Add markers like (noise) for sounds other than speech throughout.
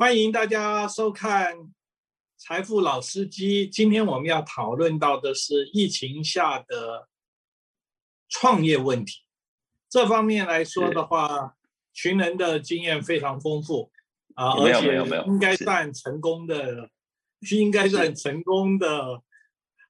欢迎大家收看《财富老司机》。今天我们要讨论到的是疫情下的创业问题。这方面来说的话，群人的经验非常丰富啊，而且应该算成功的，(laughs) 应该算成功的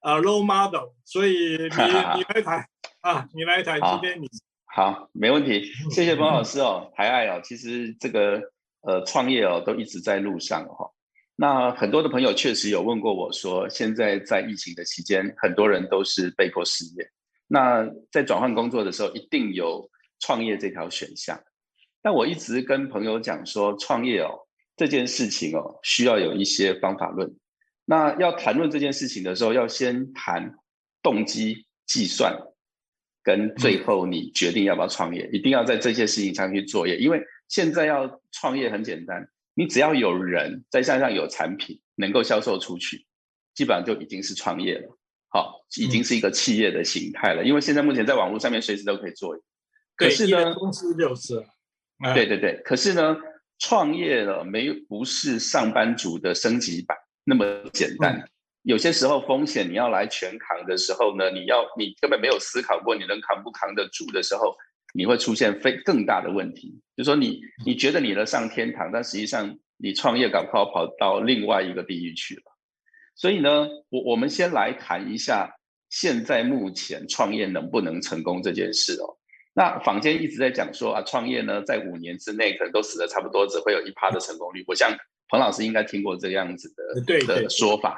啊 role model。所以你 (laughs) 你来谈啊，你来谈。今天你好，没问题。谢谢 (laughs) 冯老师哦，抬爱哦。其实这个。呃，创业哦，都一直在路上哈。那很多的朋友确实有问过我说，现在在疫情的期间，很多人都是被迫失业。那在转换工作的时候，一定有创业这条选项。但我一直跟朋友讲说，创业哦这件事情哦，需要有一些方法论。那要谈论这件事情的时候，要先谈动机、计算，跟最后你决定要不要创业，一定要在这些事情上去作业，因为。现在要创业很简单，你只要有人在线上有产品能够销售出去，基本上就已经是创业了。好，已经是一个企业的形态了。因为现在目前在网络上面随时都可以做。可是呢，公司就是。对对对，可是呢，创业了没不是上班族的升级版那么简单。有些时候风险你要来全扛的时候呢，你要你根本没有思考过你能扛不扛得住的时候。你会出现非更大的问题，就说你你觉得你能上天堂，但实际上你创业搞不好跑到另外一个地狱去了。所以呢，我我们先来谈一下现在目前创业能不能成功这件事哦。那坊间一直在讲说啊，创业呢在五年之内可能都死的差不多，只会有一趴的成功率。我想彭老师应该听过这样子的的说法。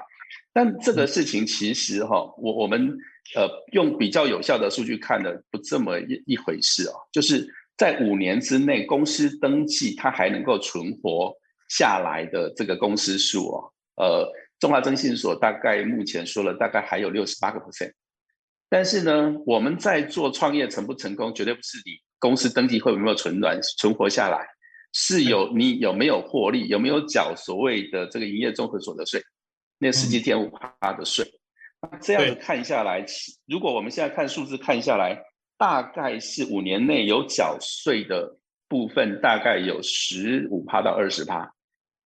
但这个事情其实哈，我我们。呃，用比较有效的数据看的不这么一一回事哦，就是在五年之内，公司登记它还能够存活下来的这个公司数哦，呃，中华征信所大概目前说了，大概还有六十八个 percent。但是呢，我们在做创业成不成功，绝对不是你公司登记会有没有存暖存活下来，是有你有没有获利，有没有缴所谓的这个营业综合所得税，那十几点五趴的税。这样子看下来，如果我们现在看数字看下来，大概是五年内有缴税的部分，大概有十五趴到二十趴。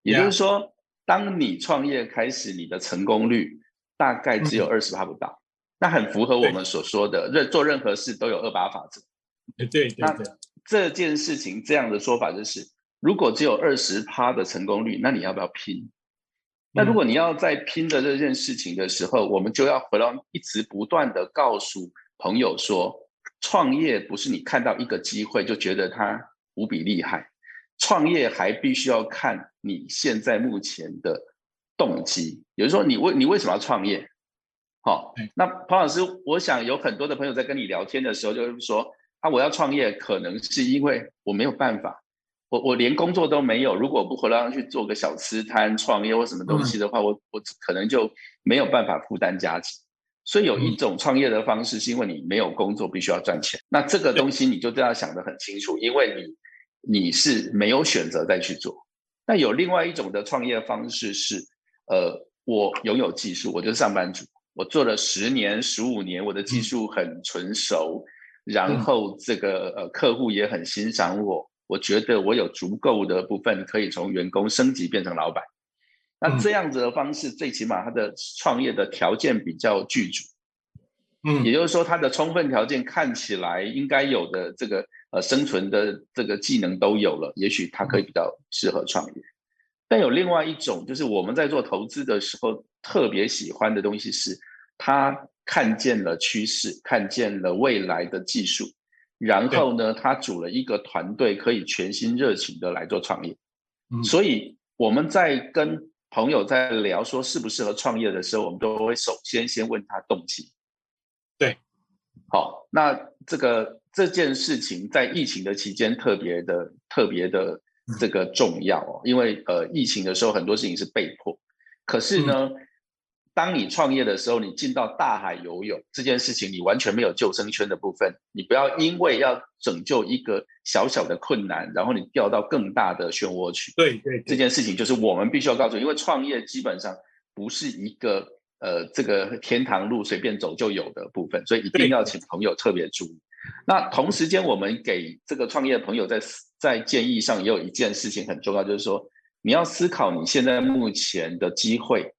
也就是说，当你创业开始，你的成功率大概只有二十趴不到。那很符合我们所说的，任做任何事都有二八法则。对，那这件事情这样的说法就是，如果只有二十趴的成功率，那你要不要拼？那如果你要在拼的这件事情的时候，我们就要回到一直不断的告诉朋友说，创业不是你看到一个机会就觉得它无比厉害，创业还必须要看你现在目前的动机，也就是说，你为你为什么要创业？好，那庞老师，我想有很多的朋友在跟你聊天的时候，就是说啊，我要创业，可能是因为我没有办法。我我连工作都没有，如果不回来去做个小吃摊创业或什么东西的话，我我可能就没有办法负担家庭。所以有一种创业的方式，是因为你没有工作，必须要赚钱。那这个东西你就都要想得很清楚，因为你你是没有选择再去做。那有另外一种的创业方式是，呃，我拥有技术，我就是上班族，我做了十年、十五年，我的技术很纯熟，然后这个呃客户也很欣赏我。我觉得我有足够的部分可以从员工升级变成老板，那这样子的方式，最起码他的创业的条件比较具足，嗯，也就是说他的充分条件看起来应该有的这个呃生存的这个技能都有了，也许他可以比较适合创业。但有另外一种，就是我们在做投资的时候特别喜欢的东西是，他看见了趋势，看见了未来的技术。然后呢，他组了一个团队，可以全心热情的来做创业。所以我们在跟朋友在聊说适不适合创业的时候，我们都会首先先问他动机。对，好，那这个这件事情在疫情的期间特别的特别的这个重要哦，因为呃疫情的时候很多事情是被迫，可是呢。当你创业的时候，你进到大海游泳这件事情，你完全没有救生圈的部分。你不要因为要拯救一个小小的困难，然后你掉到更大的漩涡去。对对，这件事情就是我们必须要告诉，因为创业基本上不是一个呃这个天堂路随便走就有的部分，所以一定要请朋友特别注意。那同时间，我们给这个创业的朋友在在建议上也有一件事情很重要，就是说你要思考你现在目前的机会，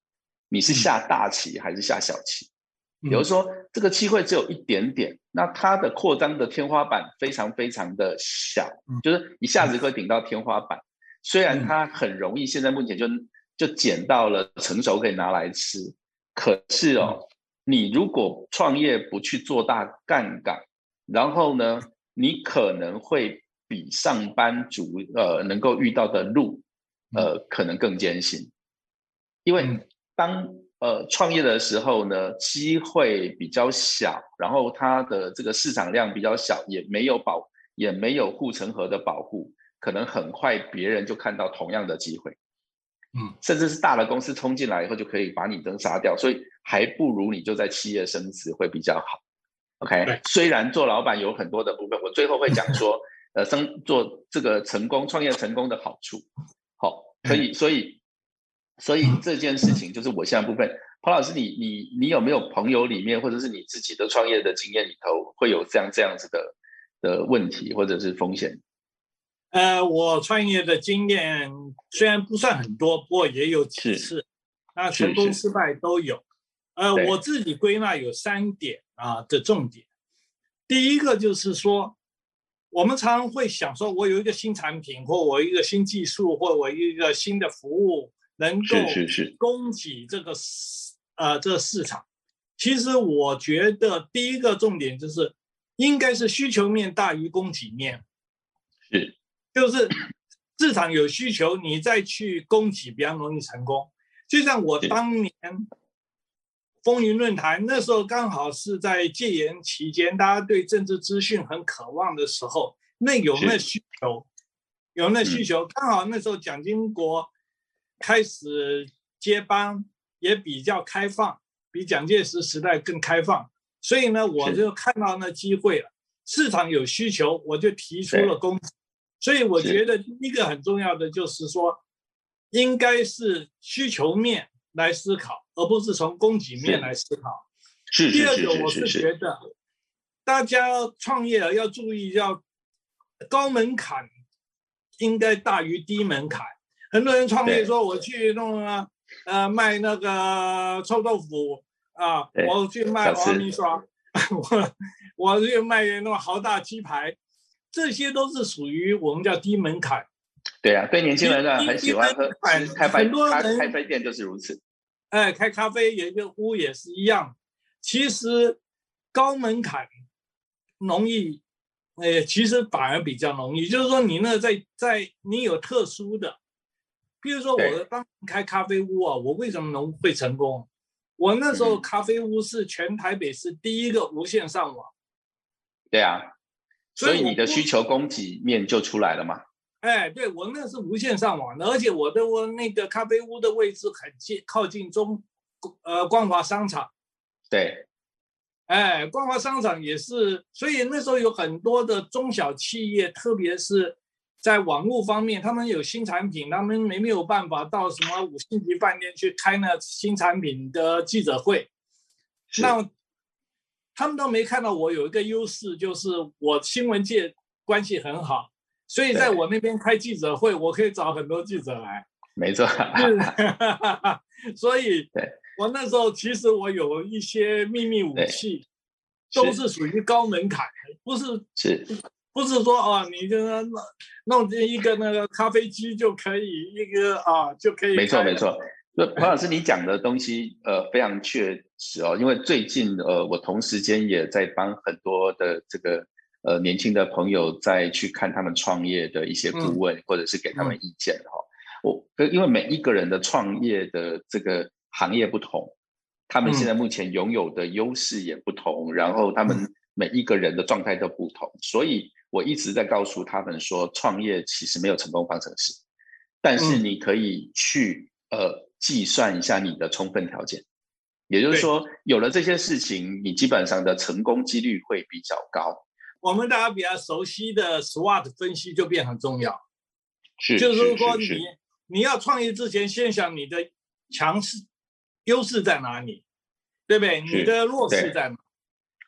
你是下大棋还是下小棋？比如说这个机会只有一点点，那它的扩张的天花板非常非常的小，就是一下子会顶到天花板。虽然它很容易，现在目前就就捡到了成熟可以拿来吃，可是哦，你如果创业不去做大杠杆，然后呢，你可能会比上班族呃能够遇到的路。呃，可能更艰辛，因为当呃创业的时候呢，机会比较小，然后它的这个市场量比较小，也没有保，也没有护城河的保护，可能很快别人就看到同样的机会，嗯，甚至是大的公司冲进来以后就可以把你灯杀掉，所以还不如你就在企业升职会比较好。OK，虽然做老板有很多的部分，我最后会讲 (laughs) 说，呃，生做这个成功创业成功的好处。好，所以，所以，所以这件事情就是我现在部分。彭老师，你你你有没有朋友里面，或者是你自己的创业的经验里头，会有这样这样子的的问题或者是风险？呃，我创业的经验虽然不算很多，不过也有几次，那成功失败都有。呃，我自己归纳有三点啊的重点。第一个就是说。我们常常会想说，我有一个新产品，或我一个新技术，或我一个新的服务，能够供给这个市呃这个市场。其实我觉得第一个重点就是，应该是需求面大于供给面。是，就是市场有需求，你再去供给比较容易成功。就像我当年。风云论坛那时候刚好是在戒严期间，大家对政治资讯很渴望的时候，那有那需求，有那需求，刚好那时候蒋经国开始接班，也比较开放，比蒋介石时代更开放，所以呢，我就看到那机会了，市场有需求，我就提出了供给，所以我觉得一个很重要的就是说，应该是需求面来思考。而不是从供给面来思考。是第二个，我是觉得大家创业要注意，要高门槛应该大于低门槛。很多人创业说，我去弄啊，呃，卖那个臭豆腐啊，我去卖黄米刷，(laughs) 我我去卖那种豪大鸡排，这些都是属于我们叫低门槛。对啊，对年轻人呢，很喜欢喝开开饭开开饭店就是如此。哎，开咖啡也跟屋也是一样。其实高门槛容易，哎，其实反而比较容易。就是说，你那在在你有特殊的，比如说我当开咖啡屋啊，我为什么能会成功？我那时候咖啡屋是全台北市第一个无线上网。对啊，所以你的需求供给面就出来了嘛。哎，对我那是无线上网的，而且我的我那个咖啡屋的位置很近，靠近中，呃，光华商场。对，哎，光华商场也是，所以那时候有很多的中小企业，特别是在网络方面，他们有新产品，他们没没有办法到什么五星级饭店去开那新产品的记者会，那他们都没看到我有一个优势，就是我新闻界关系很好。所以在我那边开记者会，我可以找很多记者来。没错。(laughs) 所以，我那时候其实我有一些秘密武器，都是属于高门槛，不是是，不是说啊，你就弄弄进一个那个咖啡机就可以一个啊就可以。没错没错。那彭老师你讲的东西呃非常确实哦，因为最近呃我同时间也在帮很多的这个。呃，年轻的朋友在去看他们创业的一些顾问，或者是给他们意见哈。我因为每一个人的创业的这个行业不同，他们现在目前拥有的优势也不同，然后他们每一个人的状态都不同，所以我一直在告诉他们说，创业其实没有成功方程式，但是你可以去呃计算一下你的充分条件，也就是说，有了这些事情，你基本上的成功几率会比较高。我们大家比较熟悉的 SWOT 分析就变很重要，是，就是说你你要创业之前，先想你的强势优势在哪里，对不对？你的弱势在哪？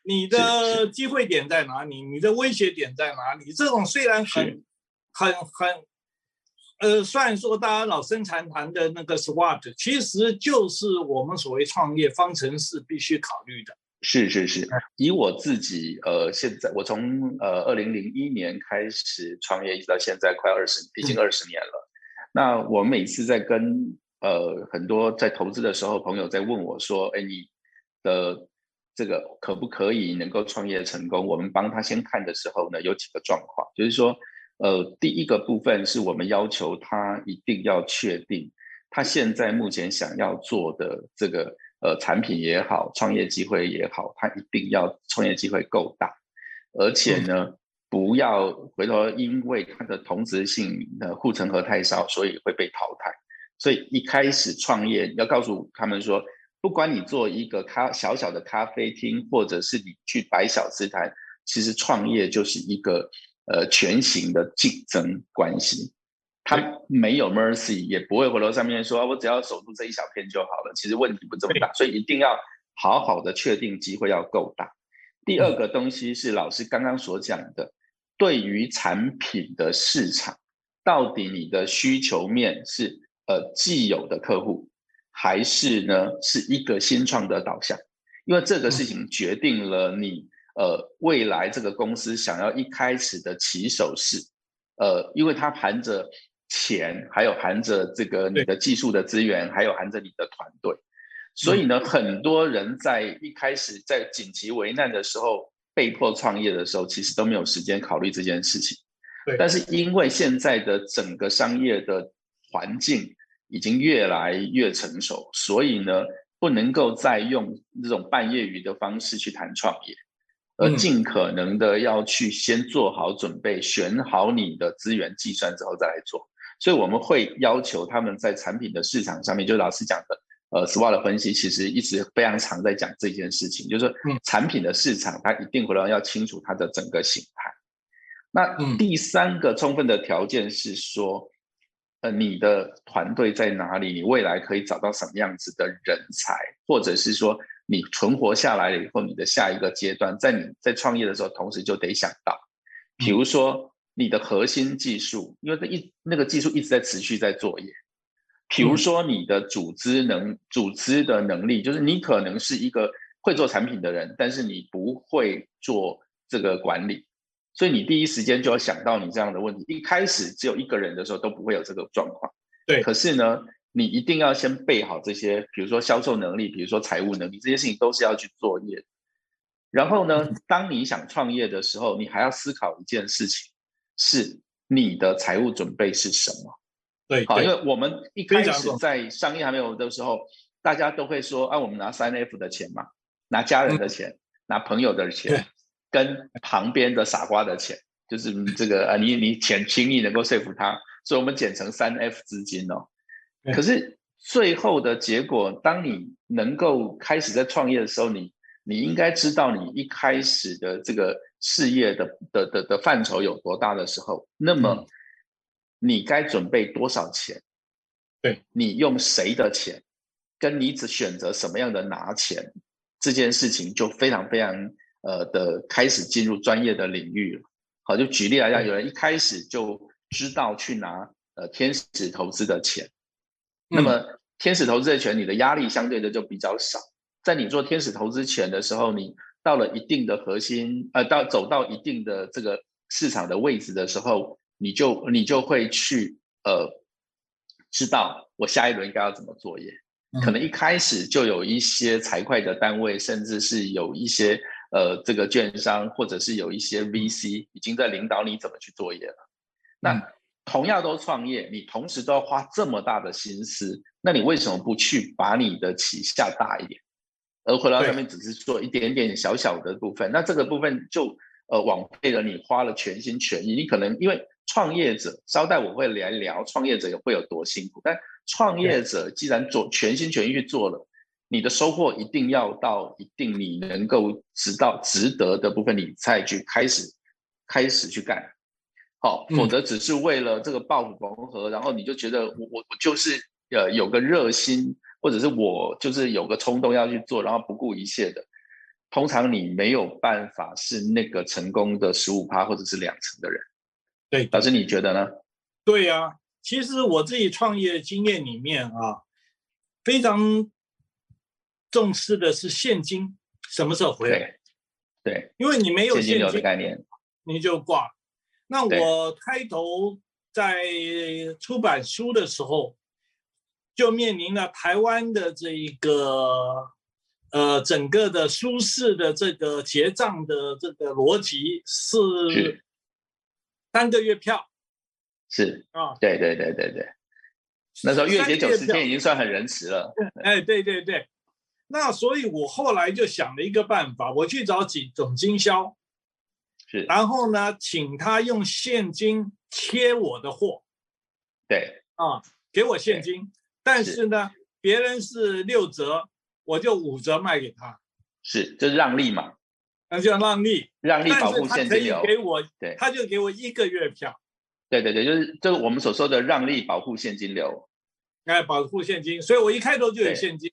你的机会点在哪里？你的威胁点在哪里？这种虽然很很很呃，虽然说大家老生常谈的那个 SWOT，其实就是我们所谓创业方程式必须考虑的。是是是，以我自己呃，现在我从呃二零零一年开始创业，一直到现在快二十，已经二十年了。那我每次在跟呃很多在投资的时候，朋友在问我说：“哎，你的这个可不可以能够创业成功？”我们帮他先看的时候呢，有几个状况，就是说，呃，第一个部分是我们要求他一定要确定他现在目前想要做的这个。呃，产品也好，创业机会也好，他一定要创业机会够大，而且呢，不要回头因为它的同质性的护城河太少，所以会被淘汰。所以一开始创业要告诉他们说，不管你做一个咖小小的咖啡厅，或者是你去摆小吃摊，其实创业就是一个呃全形的竞争关系。他没有 mercy，也不会回头上面说，我只要守住这一小片就好了。其实问题不这么大，所以一定要好好的确定机会要够大。第二个东西是老师刚刚所讲的，对于产品的市场，到底你的需求面是呃既有的客户，还是呢是一个新创的导向？因为这个事情决定了你呃未来这个公司想要一开始的起手式，呃，因为它含着。钱还有含着这个你的技术的资源，还有含着你的团队，所以呢，很多人在一开始在紧急危难的时候被迫创业的时候，其实都没有时间考虑这件事情。对，但是因为现在的整个商业的环境已经越来越成熟，所以呢，不能够再用这种半业余的方式去谈创业，而尽可能的要去先做好准备，选好你的资源计算之后再来做。所以我们会要求他们在产品的市场上面，就老师讲的，呃，SWOT 的分析其实一直非常常在讲这件事情，就是说，产品的市场它一定会要清楚它的整个形态。那第三个充分的条件是说，呃，你的团队在哪里？你未来可以找到什么样子的人才，或者是说，你存活下来了以后，你的下一个阶段，在你在创业的时候，同时就得想到，比如说。你的核心技术，因为这一那个技术一直在持续在作业。比如说你的组织能组织的能力，就是你可能是一个会做产品的人，但是你不会做这个管理，所以你第一时间就要想到你这样的问题。一开始只有一个人的时候都不会有这个状况。对，可是呢，你一定要先备好这些，比如说销售能力，比如说财务能力，这些事情都是要去作业。然后呢，当你想创业的时候，你还要思考一件事情。是你的财务准备是什么？对，好，因为我们一开始在商业还没有的时候，大家都会说啊，我们拿三 F 的钱嘛，拿家人的钱，拿朋友的钱，跟旁边的傻瓜的钱，就是 (laughs) 这个啊，你你钱轻易能够说服他，所以我们简称三 F 资金哦。可是最后的结果，当你能够开始在创业的时候，你你应该知道，你一开始的这个。事业的的的的范畴有多大的时候，那么你该准备多少钱？对你用谁的钱，跟你只选择什么样的拿钱，这件事情就非常非常呃的开始进入专业的领域了。好，就举例来讲，有人一开始就知道去拿呃天使投资的钱，那么天使投资的钱，你的压力相对的就比较少。在你做天使投资钱的时候，你到了一定的核心，呃，到走到一定的这个市场的位置的时候，你就你就会去呃，知道我下一轮应该要怎么作业。可能一开始就有一些财会的单位，甚至是有一些呃这个券商，或者是有一些 VC 已经在领导你怎么去作业了。那同样都创业，你同时都要花这么大的心思，那你为什么不去把你的旗下大一点？而回到上面只是做一点点小小的部分，那这个部分就呃枉费了你花了全心全意。你可能因为创业者，稍待我会来聊创业者也会有多辛苦。但创业者既然做全心全意去做了，你的收获一定要到一定你能够值到值得的部分，你再去开始开始去干。好，否则只是为了这个报复缝合，然后你就觉得我我我就是呃有个热心。或者是我就是有个冲动要去做，然后不顾一切的，通常你没有办法是那个成功的十五趴或者是两成的人。对，老师你觉得呢？对呀，其实我自己创业经验里面啊，非常重视的是现金什么时候回来。对，因为你没有现金流的概念，你就挂了。那我开头在出版书的时候，就面临了台湾的这一个呃整个的舒适的这个结账的这个逻辑是是。单个月票。是，啊，对对对对对，那时候月结九十天已经算很仁慈了。哎，对对对，那所以我后来就想了一个办法，我去找几总经销，是，然后呢，请他用现金切我的货。对。啊，给我现金，但是是呢，别人是六折，我就五折卖给他，是，就是让利嘛，那就让利，让利保护现金流。给我，对他就给我一个月票，对对对，就是就是我们所说的让利保护现金流。哎保护现金，所以我一开头就有现金，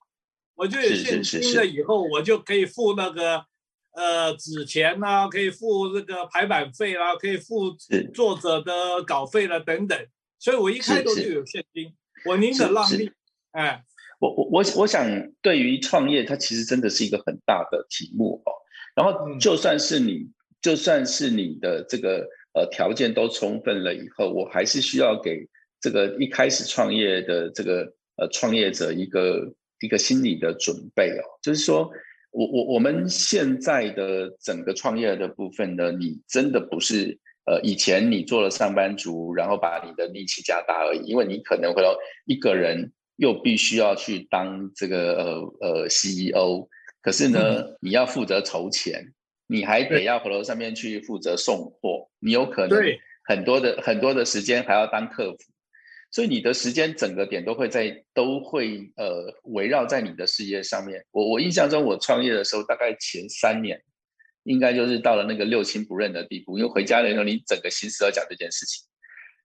我就有现金了以后，我就可以付那个呃纸钱啦、可以付这个排版费啦，可以付作者的稿费了等等，所以我一开头就有现金，我宁可让利，哎，我我我我想，对于创业，它其实真的是一个很大的题目哦。然后，嗯。就算是你，就算是你的这个呃条件都充分了以后，我还是需要给这个一开始创业的这个呃创业者一个一个心理的准备哦。就是说我我我们现在的整个创业的部分呢，你真的不是呃以前你做了上班族，然后把你的力气加大而已，因为你可能会要一个人。又必须要去当这个呃呃 CEO，可是呢，你要负责筹钱，你还得要回头上面去负责送货，你有可能对很多的很多的时间还要当客服，所以你的时间整个点都会在都会呃围绕在你的事业上面。我我印象中，我创业的时候大概前三年，应该就是到了那个六亲不认的地步，因为回家的时候你整个心思要讲这件事情，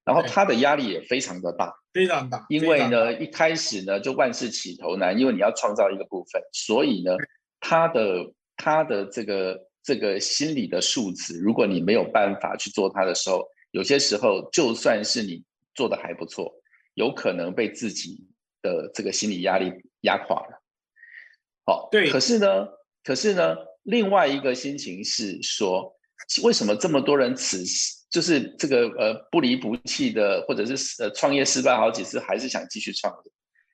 然后他的压力也非常的大。非常大，因为呢，一开始呢就万事起头难，因为你要创造一个部分，所以呢，他的他的这个这个心理的数值，如果你没有办法去做它的时候，有些时候就算是你做的还不错，有可能被自己的这个心理压力压垮了。好，对可是呢，可是呢，另外一个心情是说，为什么这么多人此就是这个呃不离不弃的，或者是呃创业失败好几次，还是想继续创业？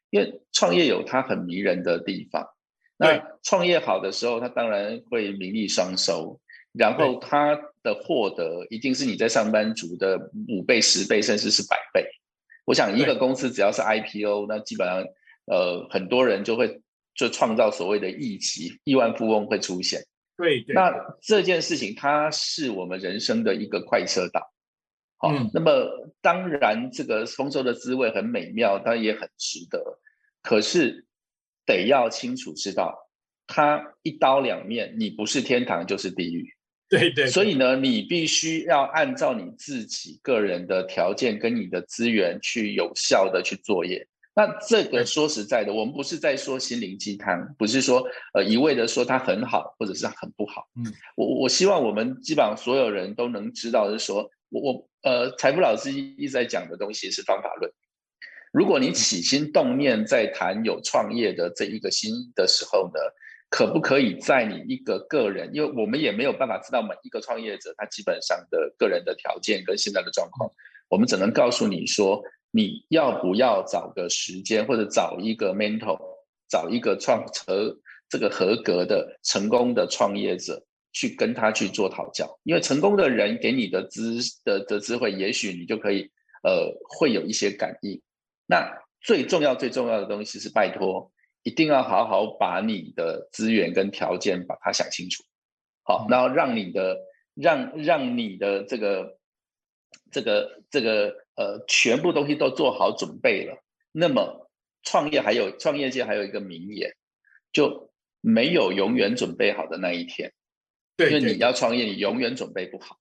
因为创业有它很迷人的地方。那创业好的时候，它当然会名利双收，然后它的获得一定是你在上班族的五倍、十倍，甚至是百倍。我想一个公司只要是 IPO，那基本上呃很多人就会就创造所谓的亿级亿万富翁会出现。对对，那这件事情，它是我们人生的一个快车道。好，嗯那么当然，这个丰收的滋味很美妙，它也很值得。可是得要清楚知道，它一刀两面，你不是天堂就是地狱。对对，所以呢，你必须要按照你自己个人的条件跟你的资源去有效的去作业。那这个对说实在的，我们不是在说心灵鸡汤，不是说呃一味的说它很好或者是很不好。嗯，我我希望我们基本上所有人都能知道，是说我我呃财富老师一直在讲的东西是方法论。如果你起心动念在谈有创业的这一个心的时候呢，可不可以在你一个个人，因为我们也没有办法知道每一个创业者他基本上的个人的条件跟现在的状况，我们只能告诉你说，你要不要找个时间，或者找一个 mentor，找一个创合这个合格的成功的创业者去跟他去做讨教，因为成功的人给你的知的的智慧，也许你就可以呃会有一些感应。那最重要最重要的东西是拜托。一定要好好把你的资源跟条件把它想清楚，好，然后让你的让让你的这个这个这个呃全部东西都做好准备了，那么创业还有创业界还有一个名言，就没有永远准备好的那一天，对，因为你要创业，你永远准备不好，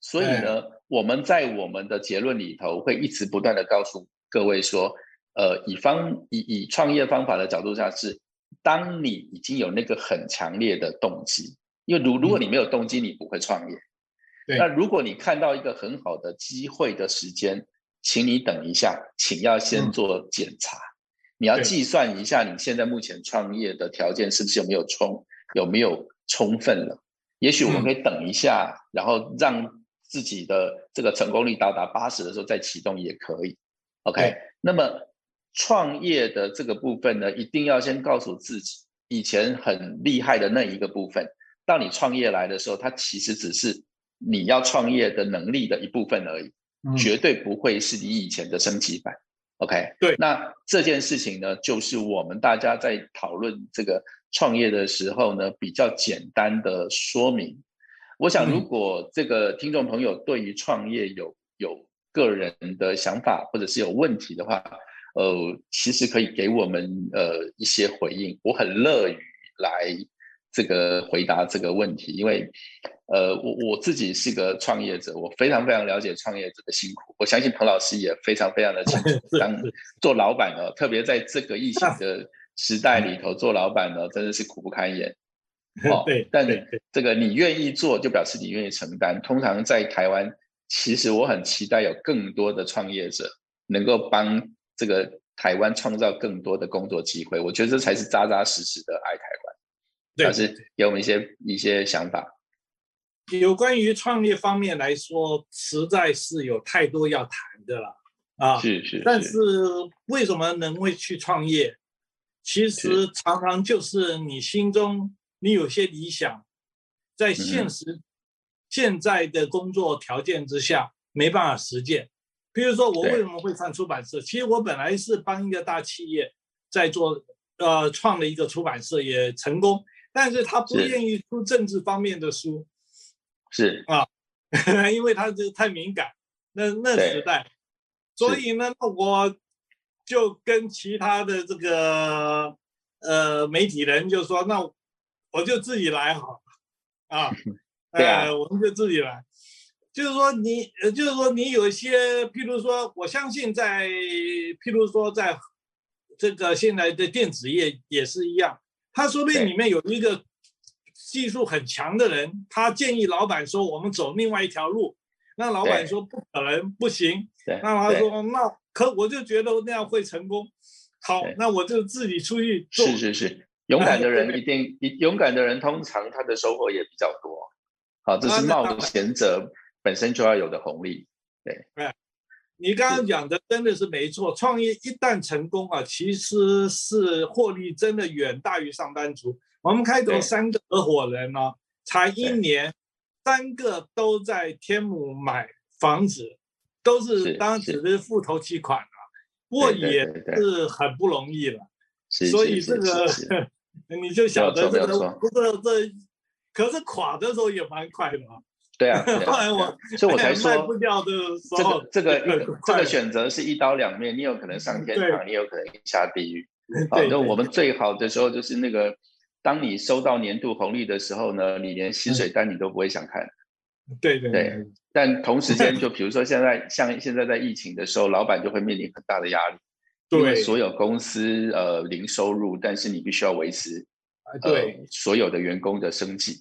所以呢，我们在我们的结论里头会一直不断的告诉各位说。呃，以方以以创业方法的角度下是，当你已经有那个很强烈的动机，因为如如果你没有动机，你不会创业。对。那如果你看到一个很好的机会的时间，请你等一下，请要先做检查，你要计算一下你现在目前创业的条件是不是有没有充有没有充分了。也许我们可以等一下，然后让自己的这个成功率到达八十的时候再启动也可以。OK，那么创业的这个部分呢，一定要先告诉自己，以前很厉害的那一个部分，到你创业来的时候，它其实只是你要创业的能力的一部分而已，绝对不会是你以前的升级版。OK，对，那这件事情呢，就是我们大家在讨论这个。创业的时候呢，比较简单的说明。我想，如果这个听众朋友对于创业有有个人的想法，或者是有问题的话，呃，其实可以给我们呃一些回应。我很乐于来这个回答这个问题，因为呃，我我自己是个创业者，我非常非常了解创业者的辛苦。我相信彭老师也非常非常的 (laughs) 清楚，当做老板呢，特别在这个疫情的。(laughs) 时代里头做老板呢，真的是苦不堪言。(laughs) 哦，对，但这个你愿意做，就表示你愿意承担。通常在台湾，其实我很期待有更多的创业者能够帮这个台湾创造更多的工作机会。我觉得这才是扎扎实实的爱台湾。对，是给我们一些一些想法。有关于创业方面来说，实在是有太多要谈的了啊。是是。但是为什么能会去创业？其实常常就是你心中你有些理想，在现实现在的工作条件之下没办法实践。比如说我为什么会上出版社？其实我本来是帮一个大企业在做，呃，创了一个出版社也成功，但是他不愿意出政治方面的书，是啊，(laughs) 因为他这太敏感，那那时代，所以呢，我。就跟其他的这个呃媒体人就说，那我就自己来好 (laughs) 啊，呃，我们就自己来。就是说你，呃，就是说你有一些，譬如说，我相信在，譬如说在这个现在的电子业也是一样，他说不定里面有一个技术很强的人，他建议老板说我们走另外一条路，那老板说不可能，不行。那他说那。可我就觉得那样会成功，好，那我就自己出去做。是是是，勇敢的 (laughs) 人一定，勇敢的人通常他的收获也比较多。好，这是冒险者本身就要有的红利。对，哎，你刚刚讲的真的是没错。创业一旦成功啊，其实是获利真的远大于上班族。我们开头三个合伙人呢，才一年，三个都在天母买房子。都是当时的付头期款啊，不过也是很不容易了。所以这个 (laughs) 你就晓得这个不是这，可是垮的时候也蛮快的啊。(laughs) 对啊，后来我所以我才说不掉的，这个这个这个选择是一刀两面，你有可能上天堂，你有可能下地狱。好，那我们最好的时候就是那个，当你收到年度红利的时候呢，你连薪水单你都不会想看。对对对。但同时间，就 (laughs) 比如说现在像现在在疫情的时候，老板就会面临很大的压力，因为所有公司呃零收入，但是你必须要维持对所有的员工的生计。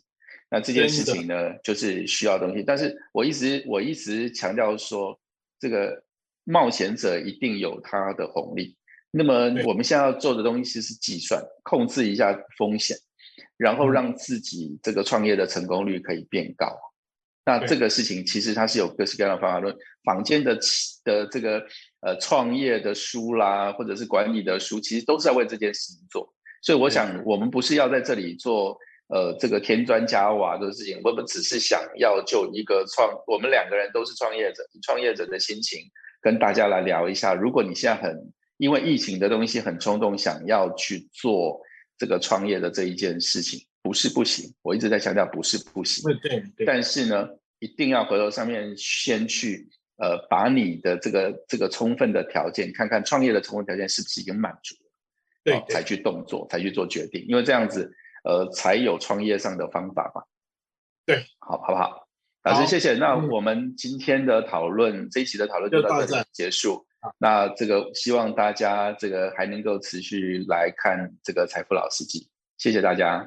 那这件事情呢，就是需要东西。但是我一直我一直强调说，这个冒险者一定有他的红利。那么我们现在要做的东西其实是计算，控制一下风险，然后让自己这个创业的成功率可以变高。那这个事情其实它是有各式各样的方法论，坊间的的这个呃创业的书啦，或者是管理的书，其实都是在为这件事情做。所以我想，我们不是要在这里做呃这个添砖加瓦的事情，我们只是想要就一个创，我们两个人都是创业者，以创业者的心情跟大家来聊一下。如果你现在很因为疫情的东西很冲动，想要去做这个创业的这一件事情。不是不行，我一直在强调不是不行。对对。但是呢，一定要回头上面先去呃，把你的这个这个充分的条件，看看创业的充分条件是不是已经满足了，对，才去动作，才去做决定。因为这样子，呃，才有创业上的方法嘛。对，好，好不好？老师，谢谢。那我们今天的讨论，这一期的讨论就到这里结束。那这个希望大家这个还能够持续来看这个财富老司机，谢谢大家。